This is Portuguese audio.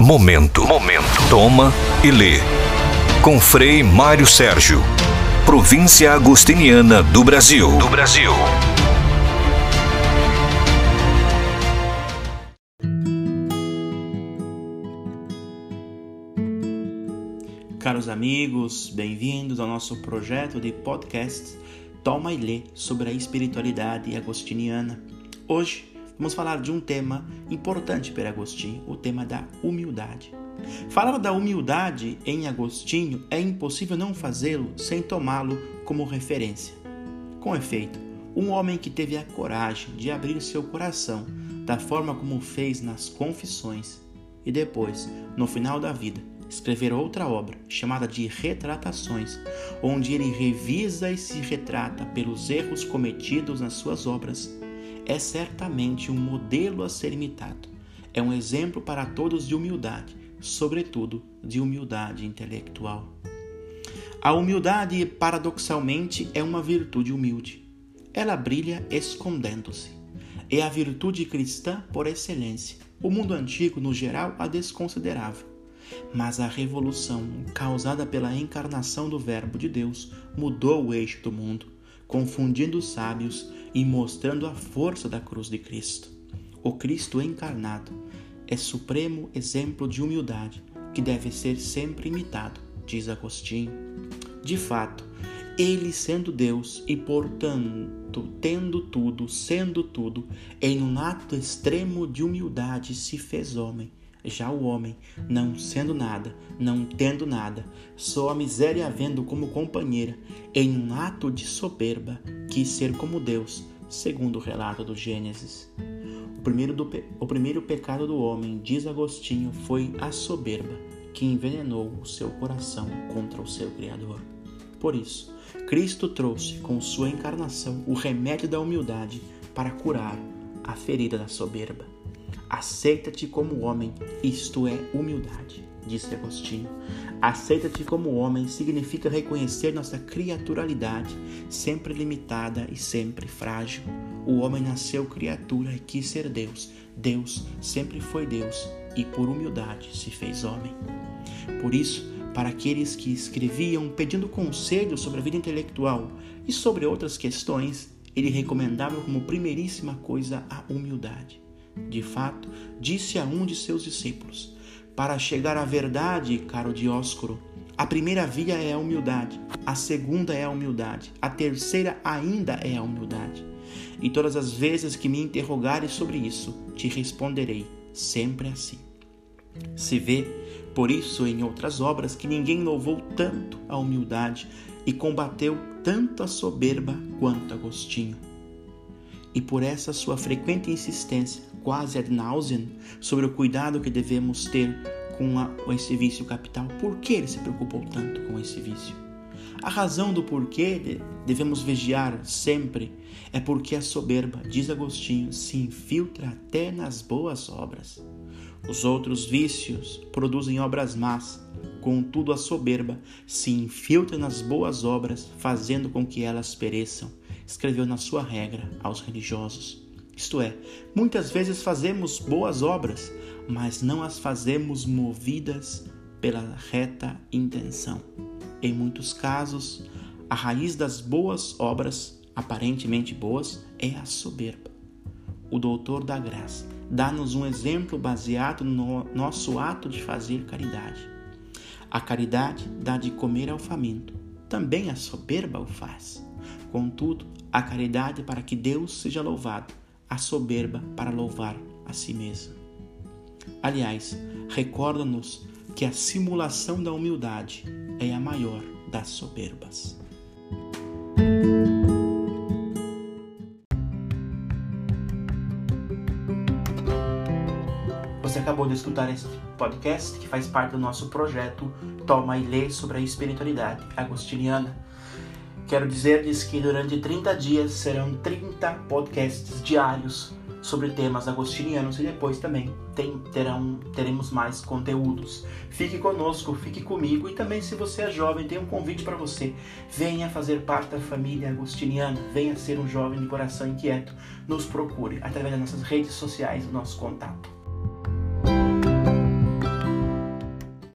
Momento. Momento. Toma e lê. Com Frei Mário Sérgio. Província Agostiniana do Brasil. Do Brasil. Caros amigos, bem-vindos ao nosso projeto de podcast Toma e Lê sobre a espiritualidade agostiniana. Hoje vamos falar de um tema importante para Agostinho, o tema da humildade. Falar da humildade em Agostinho é impossível não fazê-lo sem tomá-lo como referência. Com efeito, um homem que teve a coragem de abrir seu coração da forma como fez nas Confissões e depois, no final da vida, escrever outra obra chamada de Retratações, onde ele revisa e se retrata pelos erros cometidos nas suas obras é certamente um modelo a ser imitado. É um exemplo para todos de humildade, sobretudo de humildade intelectual. A humildade, paradoxalmente, é uma virtude humilde. Ela brilha escondendo-se. É a virtude cristã por excelência. O mundo antigo, no geral, a desconsiderava. Mas a revolução causada pela encarnação do Verbo de Deus mudou o eixo do mundo confundindo os sábios e mostrando a força da cruz de Cristo. O Cristo encarnado é supremo exemplo de humildade que deve ser sempre imitado, diz Agostinho. De fato, ele sendo Deus e, portanto, tendo tudo, sendo tudo, em um ato extremo de humildade se fez homem já o homem, não sendo nada, não tendo nada, só a miséria havendo como companheira, em um ato de soberba, quis ser como Deus, segundo o relato do Gênesis. O primeiro, do, o primeiro pecado do homem, diz Agostinho, foi a soberba, que envenenou o seu coração contra o seu Criador. Por isso, Cristo trouxe com sua encarnação o remédio da humildade para curar a ferida da soberba. Aceita-te como homem, isto é humildade, disse Agostinho. Aceita-te como homem significa reconhecer nossa criaturalidade, sempre limitada e sempre frágil. O homem nasceu criatura e quis ser Deus. Deus sempre foi Deus e por humildade se fez homem. Por isso, para aqueles que escreviam pedindo conselho sobre a vida intelectual e sobre outras questões, ele recomendava como primeiríssima coisa a humildade. De fato, disse a um de seus discípulos: Para chegar à verdade, caro Dióscoro, a primeira via é a humildade, a segunda é a humildade, a terceira ainda é a humildade. E todas as vezes que me interrogares sobre isso, te responderei sempre assim. Se vê, por isso, em outras obras, que ninguém louvou tanto a humildade e combateu tanto a soberba quanto Agostinho. E por essa sua frequente insistência, quase ad nauseam sobre o cuidado que devemos ter com, a, esse vício capital. Por que ele se preocupou tanto com esse vício? A razão do porquê devemos vigiar sempre é porque a soberba, diz Agostinho, se infiltra até nas boas obras. Os outros vícios produzem obras más, contudo a soberba se infiltra nas boas obras, fazendo com que elas pereçam, escreveu na sua regra aos religiosos. Isto é, muitas vezes fazemos boas obras, mas não as fazemos movidas pela reta intenção. Em muitos casos, a raiz das boas obras, aparentemente boas, é a soberba. O doutor da graça dá-nos um exemplo baseado no nosso ato de fazer caridade. A caridade dá de comer ao faminto, também a soberba o faz. Contudo, a caridade para que Deus seja louvado a soberba para louvar a si mesmo. Aliás, recorda-nos que a simulação da humildade é a maior das soberbas. Você acabou de escutar esse podcast que faz parte do nosso projeto Toma e Lê sobre a espiritualidade agostiniana. Quero dizer-lhes que durante 30 dias serão 30 podcasts diários sobre temas agostinianos e depois também tem, terão, teremos mais conteúdos. Fique conosco, fique comigo e também se você é jovem, tem um convite para você. Venha fazer parte da família agostiniana, venha ser um jovem de coração inquieto. Nos procure através das nossas redes sociais, o nosso contato.